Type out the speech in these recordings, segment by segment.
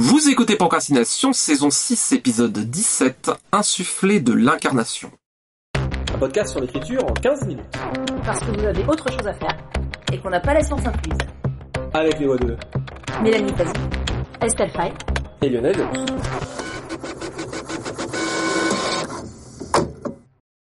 Vous écoutez Procrastination, saison 6, épisode 17, Insufflé de l'incarnation. Un podcast sur l'écriture en 15 minutes. Parce que vous avez autre chose à faire et qu'on n'a pas la science incluse. Avec les voix de Mélanie Fazi, Estelle Fay et Lionel.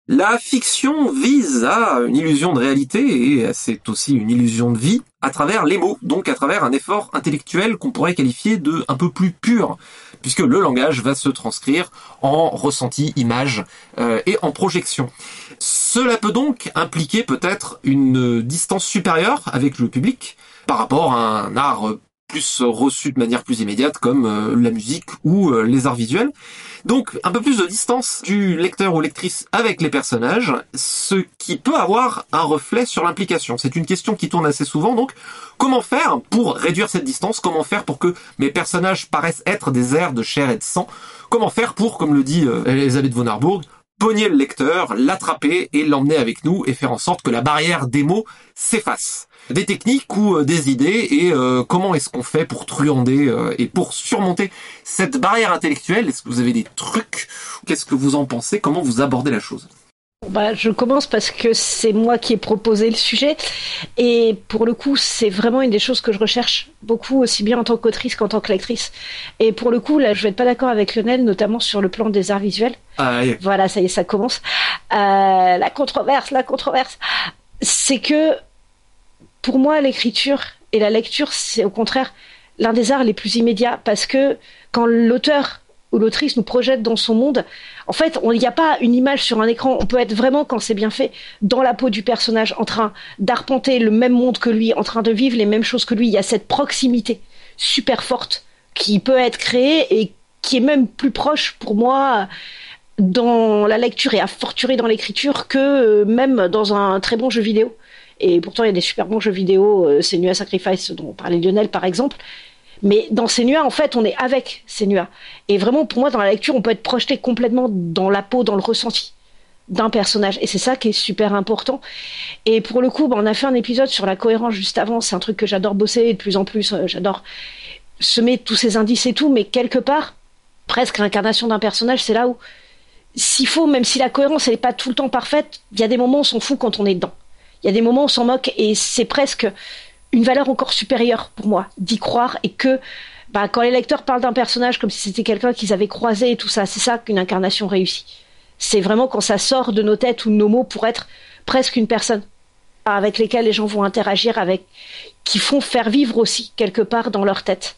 La fiction vise à une illusion de réalité et c'est aussi une illusion de vie à travers les mots, donc à travers un effort intellectuel qu'on pourrait qualifier de un peu plus pur, puisque le langage va se transcrire en ressenti, image euh, et en projection. Cela peut donc impliquer peut-être une distance supérieure avec le public par rapport à un art plus reçu de manière plus immédiate comme euh, la musique ou euh, les arts visuels. Donc un peu plus de distance du lecteur ou lectrice avec les personnages, ce qui peut avoir un reflet sur l'implication. C'est une question qui tourne assez souvent, donc comment faire pour réduire cette distance? Comment faire pour que mes personnages paraissent être des airs de chair et de sang? Comment faire pour, comme le dit euh, Elisabeth von Harburg, pogner le lecteur, l'attraper et l'emmener avec nous et faire en sorte que la barrière des mots s'efface. Des techniques ou euh, des idées et euh, comment est-ce qu'on fait pour truander euh, et pour surmonter cette barrière intellectuelle? Est-ce que vous avez des trucs? Qu'est-ce que vous en pensez? Comment vous abordez la chose? Bah, je commence parce que c'est moi qui ai proposé le sujet. Et pour le coup c'est vraiment une des choses que je recherche beaucoup aussi bien en tant qu'autrice qu'en tant que lectrice et pour le coup là je vais être pas d'accord avec Lionel notamment sur le plan des arts visuels. Voilà ça y est ça commence. Euh, la controverse la controverse. C'est que pour moi, l'écriture et la lecture, c'est au contraire l'un des arts les plus immédiats. Parce que quand l'auteur ou l'autrice nous projette dans son monde, en fait, il n'y a pas une image sur un écran. On peut être vraiment, quand c'est bien fait, dans la peau du personnage, en train d'arpenter le même monde que lui, en train de vivre les mêmes choses que lui. Il y a cette proximité super forte qui peut être créée et qui est même plus proche pour moi dans la lecture et à forturer dans l'écriture que euh, même dans un très bon jeu vidéo. Et pourtant, il y a des super bons jeux vidéo, euh, Senua Sacrifice, dont parlait Lionel par exemple. Mais dans Senua, en fait, on est avec Senua. Et vraiment, pour moi, dans la lecture, on peut être projeté complètement dans la peau, dans le ressenti d'un personnage. Et c'est ça qui est super important. Et pour le coup, bah, on a fait un épisode sur la cohérence juste avant. C'est un truc que j'adore bosser de plus en plus, euh, j'adore semer tous ces indices et tout. Mais quelque part, presque l'incarnation d'un personnage, c'est là où, s'il faut, même si la cohérence n'est pas tout le temps parfaite, il y a des moments où on s'en fout quand on est dedans. Il y a des moments où on s'en moque et c'est presque une valeur encore supérieure pour moi d'y croire et que bah, quand les lecteurs parlent d'un personnage comme si c'était quelqu'un qu'ils avaient croisé et tout ça, c'est ça qu'une incarnation réussit. C'est vraiment quand ça sort de nos têtes ou de nos mots pour être presque une personne avec lesquelles les gens vont interagir, avec qui font faire vivre aussi quelque part dans leur tête.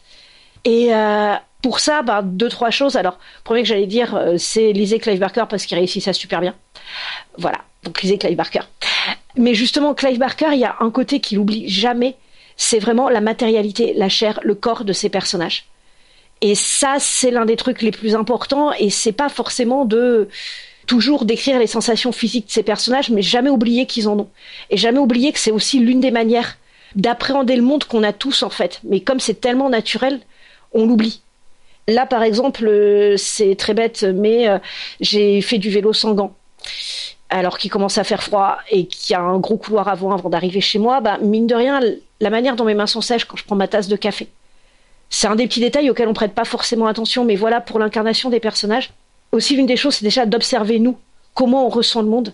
Et euh, pour ça, bah, deux trois choses. Alors, premier que j'allais dire, euh, c'est lisez Clive Barker parce qu'il réussit ça super bien. Voilà, donc lisez Clive Barker. Mais justement, Clive Barker, il y a un côté qu'il oublie jamais, c'est vraiment la matérialité, la chair, le corps de ses personnages. Et ça, c'est l'un des trucs les plus importants, et c'est pas forcément de toujours décrire les sensations physiques de ces personnages, mais jamais oublier qu'ils en ont. Et jamais oublier que c'est aussi l'une des manières d'appréhender le monde qu'on a tous, en fait. Mais comme c'est tellement naturel, on l'oublie. Là, par exemple, euh, c'est très bête, mais euh, j'ai fait du vélo sans gants alors qu'il commence à faire froid et qu'il y a un gros couloir avant avant d'arriver chez moi, bah, mine de rien, la manière dont mes mains sont sèches quand je prends ma tasse de café. C'est un des petits détails auxquels on prête pas forcément attention, mais voilà, pour l'incarnation des personnages. Aussi, l'une des choses, c'est déjà d'observer nous, comment on ressent le monde,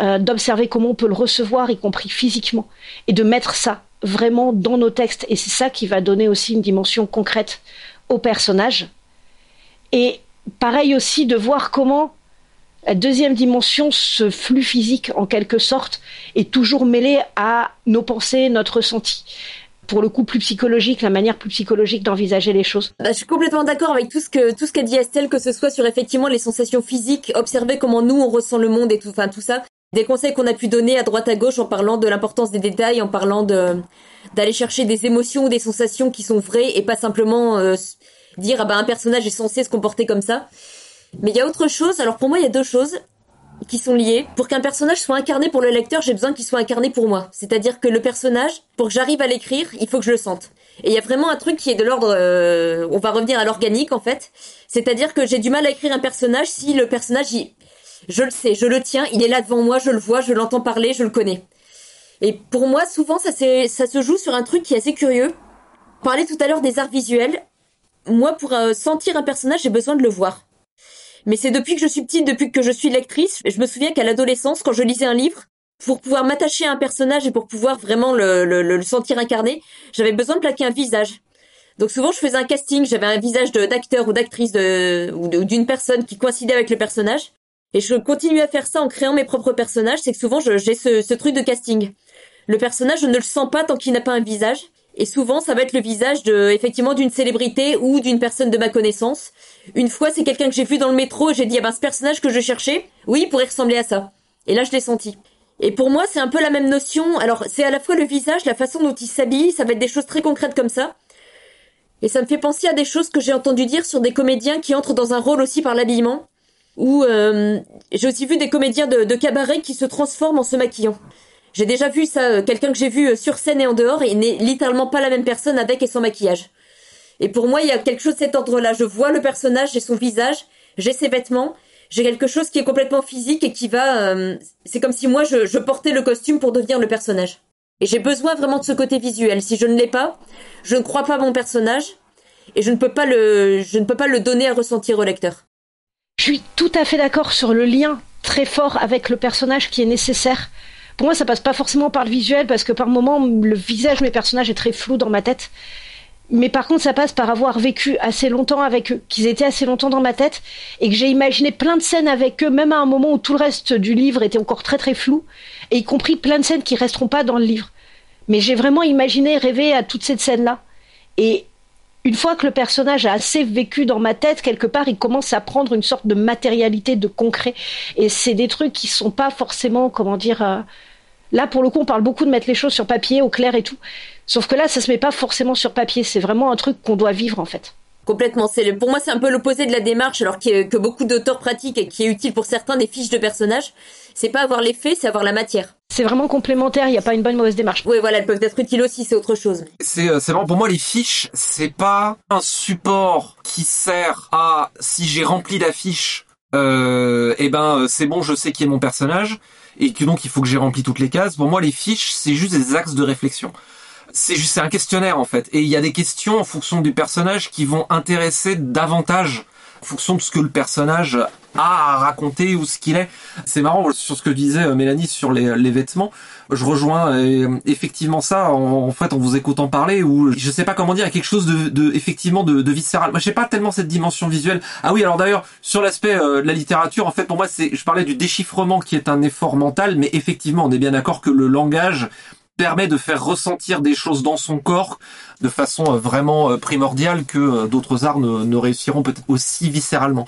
euh, d'observer comment on peut le recevoir, y compris physiquement, et de mettre ça vraiment dans nos textes. Et c'est ça qui va donner aussi une dimension concrète aux personnages. Et pareil aussi de voir comment la deuxième dimension, ce flux physique en quelque sorte, est toujours mêlé à nos pensées, notre ressenti pour le coup plus psychologique, la manière plus psychologique d'envisager les choses. Bah, je suis complètement d'accord avec tout ce que tout ce qu'a dit Estelle, que ce soit sur effectivement les sensations physiques, observer comment nous on ressent le monde et tout, enfin tout ça. Des conseils qu'on a pu donner à droite à gauche en parlant de l'importance des détails, en parlant de d'aller chercher des émotions ou des sensations qui sont vraies et pas simplement euh, dire ah ben un personnage est censé se comporter comme ça. Mais il y a autre chose. Alors pour moi, il y a deux choses qui sont liées. Pour qu'un personnage soit incarné pour le lecteur, j'ai besoin qu'il soit incarné pour moi. C'est-à-dire que le personnage, pour que j'arrive à l'écrire, il faut que je le sente. Et il y a vraiment un truc qui est de l'ordre, euh, on va revenir à l'organique en fait. C'est-à-dire que j'ai du mal à écrire un personnage si le personnage, je le sais, je le tiens, il est là devant moi, je le vois, je l'entends parler, je le connais. Et pour moi, souvent, ça, se joue sur un truc qui est assez curieux. On parlait tout à l'heure des arts visuels moi, pour euh, sentir un personnage, j'ai besoin de le voir. Mais c'est depuis que je suis petite, depuis que je suis lectrice, je me souviens qu'à l'adolescence, quand je lisais un livre, pour pouvoir m'attacher à un personnage et pour pouvoir vraiment le, le, le sentir incarné, j'avais besoin de plaquer un visage. Donc souvent je faisais un casting, j'avais un visage d'acteur ou d'actrice ou d'une personne qui coïncidait avec le personnage. Et je continue à faire ça en créant mes propres personnages, c'est que souvent j'ai ce, ce truc de casting. Le personnage, je ne le sens pas tant qu'il n'a pas un visage. Et souvent, ça va être le visage de, effectivement, d'une célébrité ou d'une personne de ma connaissance. Une fois, c'est quelqu'un que j'ai vu dans le métro et j'ai dit, ah ben, ce personnage que je cherchais, oui, il pourrait ressembler à ça. Et là, je l'ai senti. Et pour moi, c'est un peu la même notion. Alors, c'est à la fois le visage, la façon dont il s'habille, ça va être des choses très concrètes comme ça. Et ça me fait penser à des choses que j'ai entendu dire sur des comédiens qui entrent dans un rôle aussi par l'habillement. Ou euh, j'ai aussi vu des comédiens de, de cabaret qui se transforment en se maquillant. J'ai déjà vu ça, euh, quelqu'un que j'ai vu euh, sur scène et en dehors, il n'est littéralement pas la même personne avec et sans maquillage. Et pour moi, il y a quelque chose de cet ordre-là. Je vois le personnage, j'ai son visage, j'ai ses vêtements, j'ai quelque chose qui est complètement physique et qui va... Euh, c'est comme si moi, je, je, portais le costume pour devenir le personnage. Et j'ai besoin vraiment de ce côté visuel. Si je ne l'ai pas, je ne crois pas mon personnage et je ne peux pas le, je ne peux pas le donner à ressentir au lecteur. Je suis tout à fait d'accord sur le lien très fort avec le personnage qui est nécessaire pour moi, ça passe pas forcément par le visuel parce que par moment, le visage de mes personnages est très flou dans ma tête. Mais par contre, ça passe par avoir vécu assez longtemps avec eux, qu'ils étaient assez longtemps dans ma tête, et que j'ai imaginé plein de scènes avec eux, même à un moment où tout le reste du livre était encore très très flou, et y compris plein de scènes qui resteront pas dans le livre. Mais j'ai vraiment imaginé, rêvé à toutes ces scènes-là. Et une fois que le personnage a assez vécu dans ma tête, quelque part, il commence à prendre une sorte de matérialité, de concret. Et c'est des trucs qui sont pas forcément, comment dire, euh, Là, pour le coup, on parle beaucoup de mettre les choses sur papier, au clair et tout. Sauf que là, ça se met pas forcément sur papier. C'est vraiment un truc qu'on doit vivre, en fait. Complètement. C'est pour moi, c'est un peu l'opposé de la démarche, alors que beaucoup d'auteurs pratiquent et qui est utile pour certains des fiches de personnages. C'est pas avoir les faits, c'est avoir la matière. C'est vraiment complémentaire. Il n'y a pas une bonne mauvaise démarche. Oui, voilà, elles peuvent être utiles aussi. C'est autre chose. C'est euh, c'est vraiment pour moi les fiches, c'est pas un support qui sert à si j'ai rempli la fiche, euh, eh ben c'est bon, je sais qui est mon personnage et que donc il faut que j'ai rempli toutes les cases. Pour moi, les fiches, c'est juste des axes de réflexion. C'est juste un questionnaire en fait, et il y a des questions en fonction du personnage qui vont intéresser davantage en fonction de ce que le personnage a à raconter ou ce qu'il est. C'est marrant sur ce que disait euh, Mélanie sur les, vêtements. Je rejoins euh, effectivement ça en, fait en vous écoutant parler ou je sais pas comment dire, quelque chose de, de effectivement de, de viscéral. Moi, je sais pas tellement cette dimension visuelle. Ah oui, alors d'ailleurs sur l'aspect euh, de la littérature, en fait pour moi c'est, je parlais du déchiffrement qui est un effort mental, mais effectivement on est bien d'accord que le langage permet de faire ressentir des choses dans son corps de façon euh, vraiment euh, primordiale que euh, d'autres arts ne, réussiront peut-être aussi viscéralement.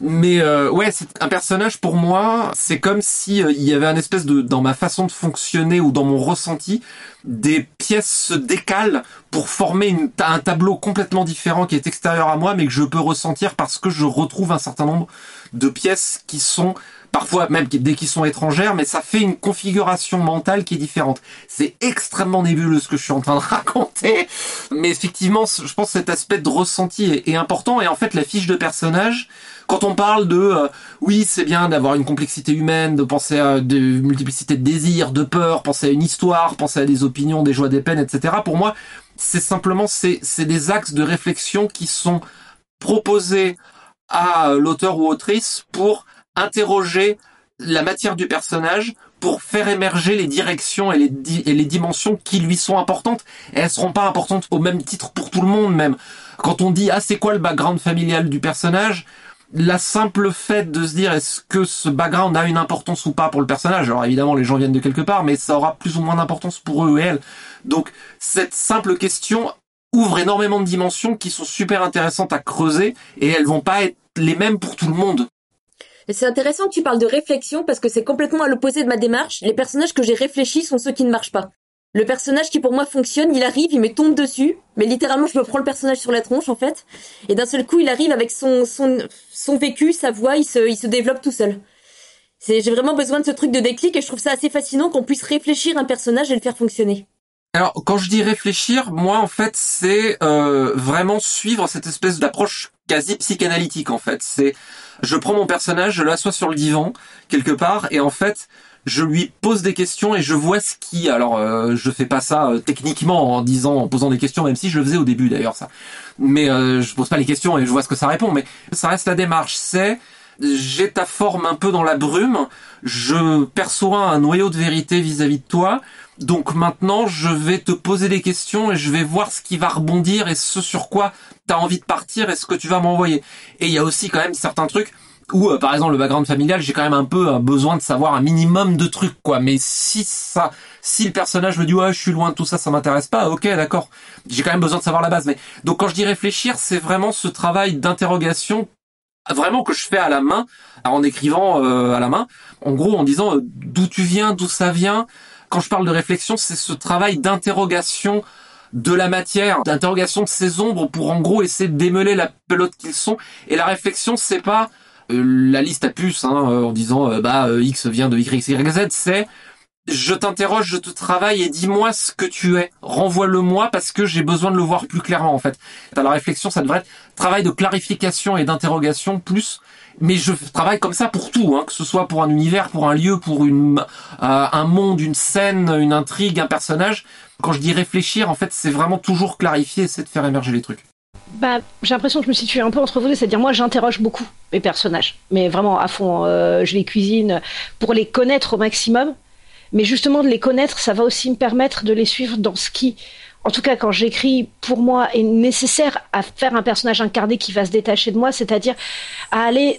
Mais ouais, c'est un personnage pour moi, c'est comme si il y avait un espèce de dans ma façon de fonctionner ou dans mon ressenti, des pièces se décalent pour former un tableau complètement différent qui est extérieur à moi, mais que je peux ressentir parce que je retrouve un certain nombre de pièces qui sont parfois même dès qu'ils sont étrangères, mais ça fait une configuration mentale qui est différente. C'est extrêmement nébuleux ce que je suis en train de raconter, mais effectivement, je pense que cet aspect de ressenti est, important, et en fait, la fiche de personnage, quand on parle de euh, oui c'est bien d'avoir une complexité humaine, de penser à de multiplicité de désirs, de peurs, penser à une histoire, penser à des opinions, des joies, des peines, etc. Pour moi, c'est simplement c'est c'est des axes de réflexion qui sont proposés à l'auteur ou autrice pour interroger la matière du personnage pour faire émerger les directions et les, et les dimensions qui lui sont importantes. Et elles seront pas importantes au même titre pour tout le monde même. Quand on dit ah c'est quoi le background familial du personnage, la simple fait de se dire est-ce que ce background a une importance ou pas pour le personnage? Alors évidemment les gens viennent de quelque part, mais ça aura plus ou moins d'importance pour eux et elles. Donc cette simple question ouvre énormément de dimensions qui sont super intéressantes à creuser et elles vont pas être les mêmes pour tout le monde. C'est intéressant que tu parles de réflexion parce que c'est complètement à l'opposé de ma démarche. Les personnages que j'ai réfléchis sont ceux qui ne marchent pas. Le personnage qui pour moi fonctionne, il arrive, il me tombe dessus, mais littéralement je me prends le personnage sur la tronche en fait, et d'un seul coup il arrive avec son son son vécu, sa voix, il se il se développe tout seul. J'ai vraiment besoin de ce truc de déclic et je trouve ça assez fascinant qu'on puisse réfléchir un personnage et le faire fonctionner. Alors quand je dis réfléchir, moi en fait c'est euh, vraiment suivre cette espèce d'approche quasi psychanalytique en fait. C'est je prends mon personnage, je l'assois sur le divan quelque part et en fait je lui pose des questions et je vois ce qui. Alors, euh, je fais pas ça euh, techniquement en disant, en posant des questions, même si je le faisais au début d'ailleurs ça. Mais euh, je pose pas les questions et je vois ce que ça répond. Mais ça reste la démarche. C'est j'ai ta forme un peu dans la brume. Je perçois un noyau de vérité vis-à-vis de toi. Donc maintenant, je vais te poser des questions et je vais voir ce qui va rebondir et ce sur quoi tu as envie de partir et ce que tu vas m'envoyer. Et il y a aussi quand même certains trucs ou euh, par exemple le background familial, j'ai quand même un peu un besoin de savoir un minimum de trucs quoi. Mais si ça, si le personnage me dit ouais je suis loin de tout ça, ça m'intéresse pas, ok d'accord. J'ai quand même besoin de savoir la base. Mais donc quand je dis réfléchir, c'est vraiment ce travail d'interrogation vraiment que je fais à la main, en écrivant euh, à la main, en gros en disant euh, d'où tu viens, d'où ça vient. Quand je parle de réflexion, c'est ce travail d'interrogation de la matière, d'interrogation de ces ombres pour en gros essayer de démêler la pelote qu'ils sont. Et la réflexion, c'est pas euh, la liste à puce hein, euh, en disant euh, bah X vient de Y, Y, Z, c'est je t'interroge, je te travaille et dis-moi ce que tu es. Renvoie-le-moi parce que j'ai besoin de le voir plus clairement en fait. La réflexion, ça devrait être travail de clarification et d'interrogation plus. Mais je travaille comme ça pour tout, hein, que ce soit pour un univers, pour un lieu, pour une, un monde, une scène, une intrigue, un personnage. Quand je dis réfléchir, en fait, c'est vraiment toujours clarifier, c'est de faire émerger les trucs bah, j'ai l'impression que je me situe un peu entre vous c'est-à-dire moi j'interroge beaucoup mes personnages, mais vraiment à fond, euh, je les cuisine pour les connaître au maximum, mais justement de les connaître, ça va aussi me permettre de les suivre dans ce qui, en tout cas quand j'écris, pour moi est nécessaire à faire un personnage incarné qui va se détacher de moi, c'est-à-dire à aller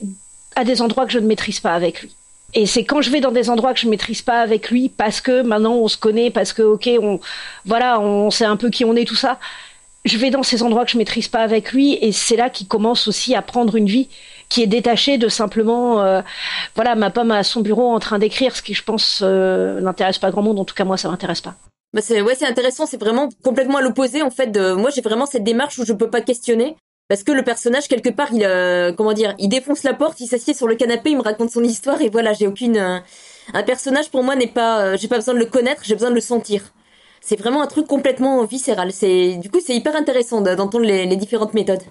à des endroits que je ne maîtrise pas avec lui. Et c'est quand je vais dans des endroits que je ne maîtrise pas avec lui, parce que maintenant on se connaît, parce que ok, on, voilà, on sait un peu qui on est, tout ça je vais dans ces endroits que je maîtrise pas avec lui et c'est là qu'il commence aussi à prendre une vie qui est détachée de simplement euh, voilà ma pomme à son bureau en train d'écrire ce qui je pense euh, n'intéresse pas grand monde. En tout cas moi ça m'intéresse pas. Bah c'est ouais c'est intéressant. C'est vraiment complètement à l'opposé en fait de moi j'ai vraiment cette démarche où je peux pas questionner. Parce que le personnage quelque part il euh, comment dire il défonce la porte il s'assied sur le canapé il me raconte son histoire et voilà j'ai aucune un personnage pour moi n'est pas j'ai pas besoin de le connaître j'ai besoin de le sentir. C'est vraiment un truc complètement viscéral. C'est du coup c'est hyper intéressant d'entendre les, différentes méthodes.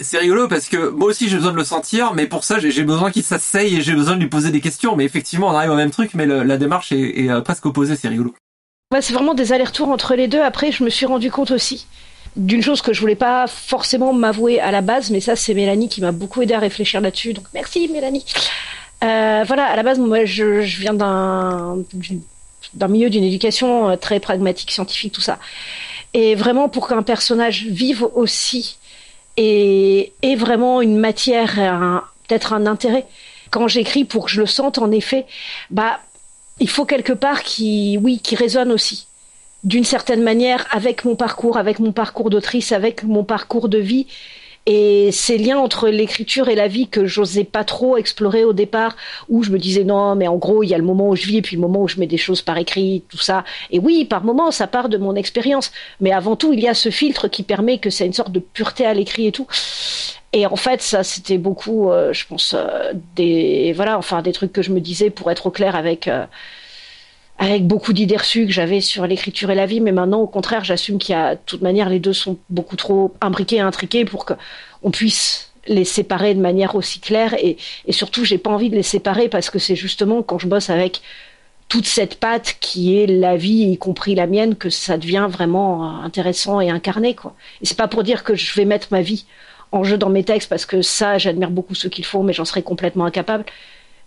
C'est rigolo parce que moi aussi j'ai besoin de le sentir, mais pour ça j'ai besoin qu'il s'asseye et j'ai besoin de lui poser des questions. Mais effectivement on arrive au même truc, mais la démarche est, euh, presque opposée. C'est rigolo. c'est vraiment des allers-retours entre les deux. Après je me suis rendu compte aussi d'une chose que je voulais pas forcément m'avouer à la base, mais ça c'est Mélanie qui m'a beaucoup aidé à réfléchir là-dessus. Donc merci Mélanie. Euh, voilà, à la base, moi, je, viens d'un, d'un milieu d'une éducation euh, très pragmatique, scientifique, tout ça. Et vraiment pour qu'un personnage vive aussi et vraiment une matière, peut-être un intérêt. Quand j'écris pour que je le sente, en effet, bah, il faut quelque part qui, oui, qui résonne aussi d'une certaine manière avec mon parcours, avec mon parcours d'autrice, avec mon parcours de vie et ces liens entre l'écriture et la vie que j'osais pas trop explorer au départ, où je me disais non, mais en gros, il y a le moment où je vis et puis le moment où je mets des choses par écrit, tout ça. Et oui, par moments, ça part de mon expérience. Mais avant tout, il y a ce filtre qui permet que c'est une sorte de pureté à l'écrit et tout. Et en fait, ça, c'était beaucoup, euh, je pense, euh, des, voilà, enfin, des trucs que je me disais pour être au clair avec, euh, avec beaucoup d'idées reçues que j'avais sur l'écriture et la vie, mais maintenant, au contraire, j'assume qu'il y a, de toute manière, les deux sont beaucoup trop imbriqués et intriqués pour qu'on puisse les séparer de manière aussi claire et, et surtout, j'ai pas envie de les séparer parce que c'est justement quand je bosse avec toute cette patte qui est la vie, y compris la mienne, que ça devient vraiment intéressant et incarné, quoi. Et c'est pas pour dire que je vais mettre ma vie en jeu dans mes textes parce que ça, j'admire beaucoup ceux qui le font, mais j'en serais complètement incapable.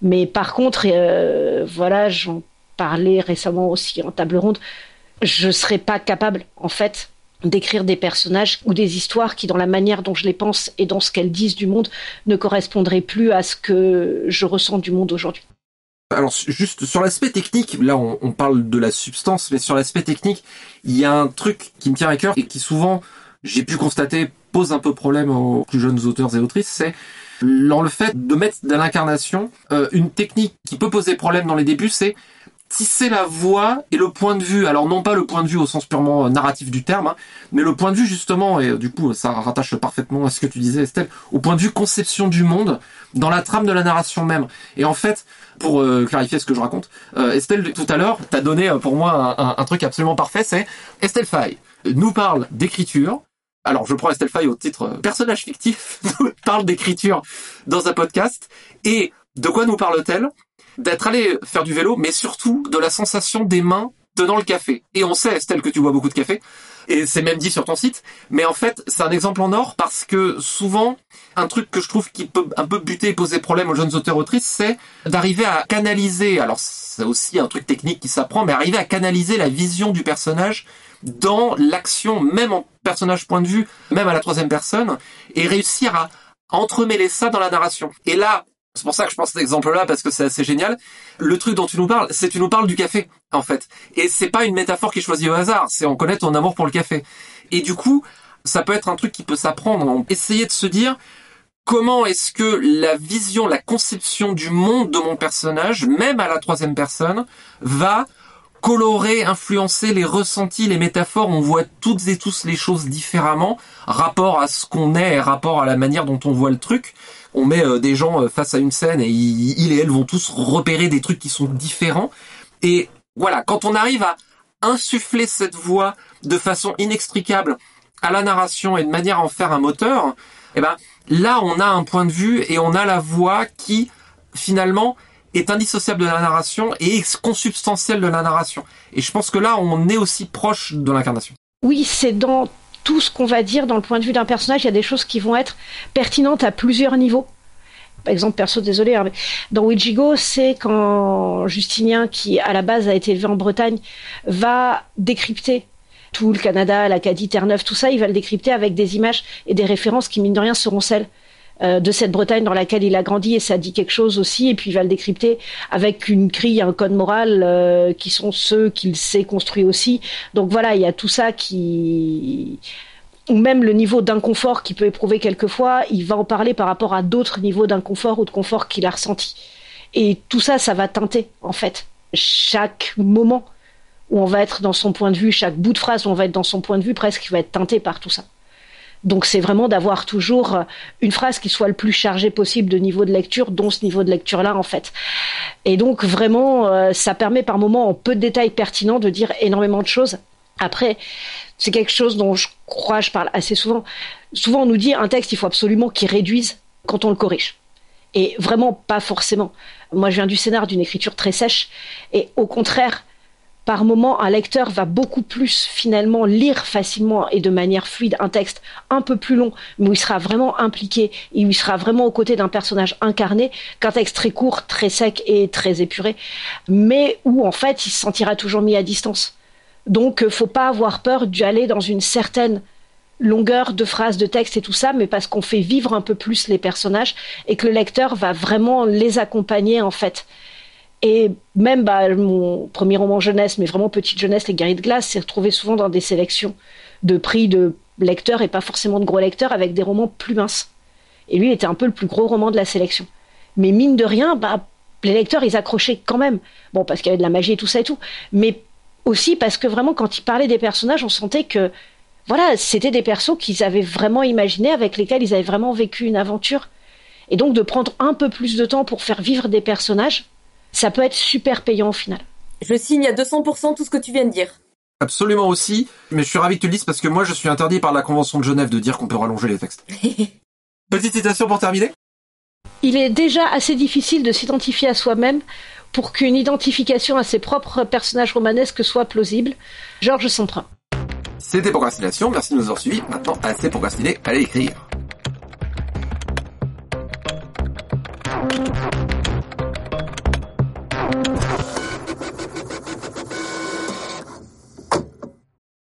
Mais par contre, euh, voilà, j'en parlé récemment aussi en table ronde, je serais pas capable, en fait, d'écrire des personnages ou des histoires qui, dans la manière dont je les pense et dans ce qu'elles disent du monde, ne correspondraient plus à ce que je ressens du monde aujourd'hui. Alors juste sur l'aspect technique, là on, parle de la substance, mais sur l'aspect technique, il y a un truc qui me tient à cœur et qui souvent, j'ai pu constater, pose un peu problème aux plus jeunes auteurs et autrices, c'est dans le fait de mettre dans l'incarnation euh, une technique qui peut poser problème dans les débuts, c'est tisser la voix et le point de vue. Alors non pas le point de vue au sens purement euh, narratif du terme, hein, mais le point de vue justement, et euh, du coup ça rattache parfaitement à ce que tu disais Estelle, au point de vue conception du monde dans la trame de la narration même. Et en fait, pour euh, clarifier ce que je raconte, Estelle tout à l'heure t'as donné pour moi un, truc absolument parfait, c'est Estelle Fay nous parle d'écriture, alors je prends Estelle Faye au titre personnage fictif, parle d'écriture dans un podcast. Et de quoi nous parle-t-elle? D'être allé faire du vélo, mais surtout de la sensation des mains tenant le café. Et on sait, Estelle, que tu bois beaucoup de café, et c'est même dit sur ton site, mais en fait, c'est un exemple en or parce que souvent, un truc que je trouve qui peut un peu buter et poser problème aux jeunes auteurs autrices, c'est d'arriver à canaliser, alors c'est aussi un truc technique qui s'apprend, mais arriver à canaliser la vision du personnage dans l'action, même en personnage point de vue, même à la troisième personne, et réussir à entremêler ça dans la narration. Et là, c'est pour ça que je pense cet exemple-là parce que c'est assez génial. Le truc dont tu nous parles, c'est tu nous parles du café en fait, et c'est pas une métaphore qui est choisie au hasard. C'est on connaît ton amour pour le café. Et du coup, ça peut être un truc qui peut s'apprendre. Essayer de se dire comment est-ce que la vision, la conception du monde de mon personnage, même à la troisième personne, va colorer, influencer les ressentis, les métaphores. On voit toutes et tous les choses différemment, rapport à ce qu'on est, rapport à la manière dont on voit le truc on met euh, des gens euh, face à une scène et ils, et elles vont tous repérer des trucs qui sont différents. Et voilà, quand on arrive à insuffler cette voix de façon inextricable à la narration et de manière à en faire un moteur, eh ben là on a un point de vue et on a la voix qui finalement est indissociable de la narration et consubstantielle de la narration. Et je pense que là on est aussi proche de l'incarnation. Oui, c'est dans tout ce qu'on va dire dans le point de vue d'un personnage, il y a des choses qui vont être pertinentes à plusieurs niveaux. Par exemple, perso, désolé, hein, dans Ouijigo, c'est quand Justinien, qui à la base a été élevé en Bretagne, va décrypter tout le Canada, l'Acadie, Terre-Neuve, tout ça, il va le décrypter avec des images et des références qui, mine de rien, seront celles euh, de cette Bretagne dans laquelle il a grandi et ça dit quelque chose aussi et puis il va le décrypter avec une grille, un code moral euh, qui sont ceux qu'il s'est construit aussi. Donc voilà, il y a tout ça qui ou même le niveau d'inconfort qu'il peut éprouver quelquefois, il va en parler par rapport à d'autres niveaux d'inconfort ou de confort qu'il a ressenti. Et tout ça, ça va teinter en fait chaque moment où on va être dans son point de vue, chaque bout de phrase où on va être dans son point de vue, presque, il va être teinté par tout ça. Donc c'est vraiment d'avoir toujours une phrase qui soit le plus chargée possible de niveau de lecture, dont ce niveau de lecture-là en fait. Et donc vraiment, euh, ça permet par moments en peu de détails pertinents de dire énormément de choses. Après, c'est quelque chose dont je crois, je parle assez souvent. Souvent on nous dit un texte, il faut absolument qu'il réduise quand on le corrige. Et vraiment pas forcément. Moi je viens du scénar, d'une écriture très sèche. Et au contraire, par moment, un lecteur va beaucoup plus finalement lire facilement et de manière fluide un texte un peu plus long, mais où il sera vraiment impliqué et où il sera vraiment aux côtés d'un personnage incarné, qu'un texte très court, très sec et très épuré, mais où en fait il se sentira toujours mis à distance. Donc, euh, faut pas avoir peur d'aller dans une certaine longueur de phrases de texte et tout ça, mais parce qu'on fait vivre un peu plus les personnages et que le lecteur va vraiment les accompagner en fait. Et même bah, mon premier roman jeunesse, mais vraiment petite jeunesse, Les Guerriers de glace, s'est retrouvé souvent dans des sélections de prix de lecteurs et pas forcément de gros lecteurs avec des romans plus minces. Et lui, il était un peu le plus gros roman de la sélection. Mais mine de rien, bah, les lecteurs, ils accrochaient quand même. Bon, parce qu'il y avait de la magie et tout ça et tout. Mais aussi parce que vraiment, quand il parlait des personnages, on sentait que, voilà, c'était des persos qu'ils avaient vraiment imaginés, avec lesquels ils avaient vraiment vécu une aventure. Et donc, de prendre un peu plus de temps pour faire vivre des personnages, ça peut être super payant au final. Je signe à 200% tout ce que tu viens de dire. Absolument aussi, mais je suis ravi que tu le dises parce que moi je suis interdit par la Convention de Genève de dire qu'on peut rallonger les textes. Petite citation pour terminer Il est déjà assez difficile de s'identifier à soi-même pour qu'une identification à ses propres personnages romanesques soit plausible. Georges Semprin. C'était Procrastination, merci de nous avoir suivis. Maintenant, assez procrastiné, allez écrire.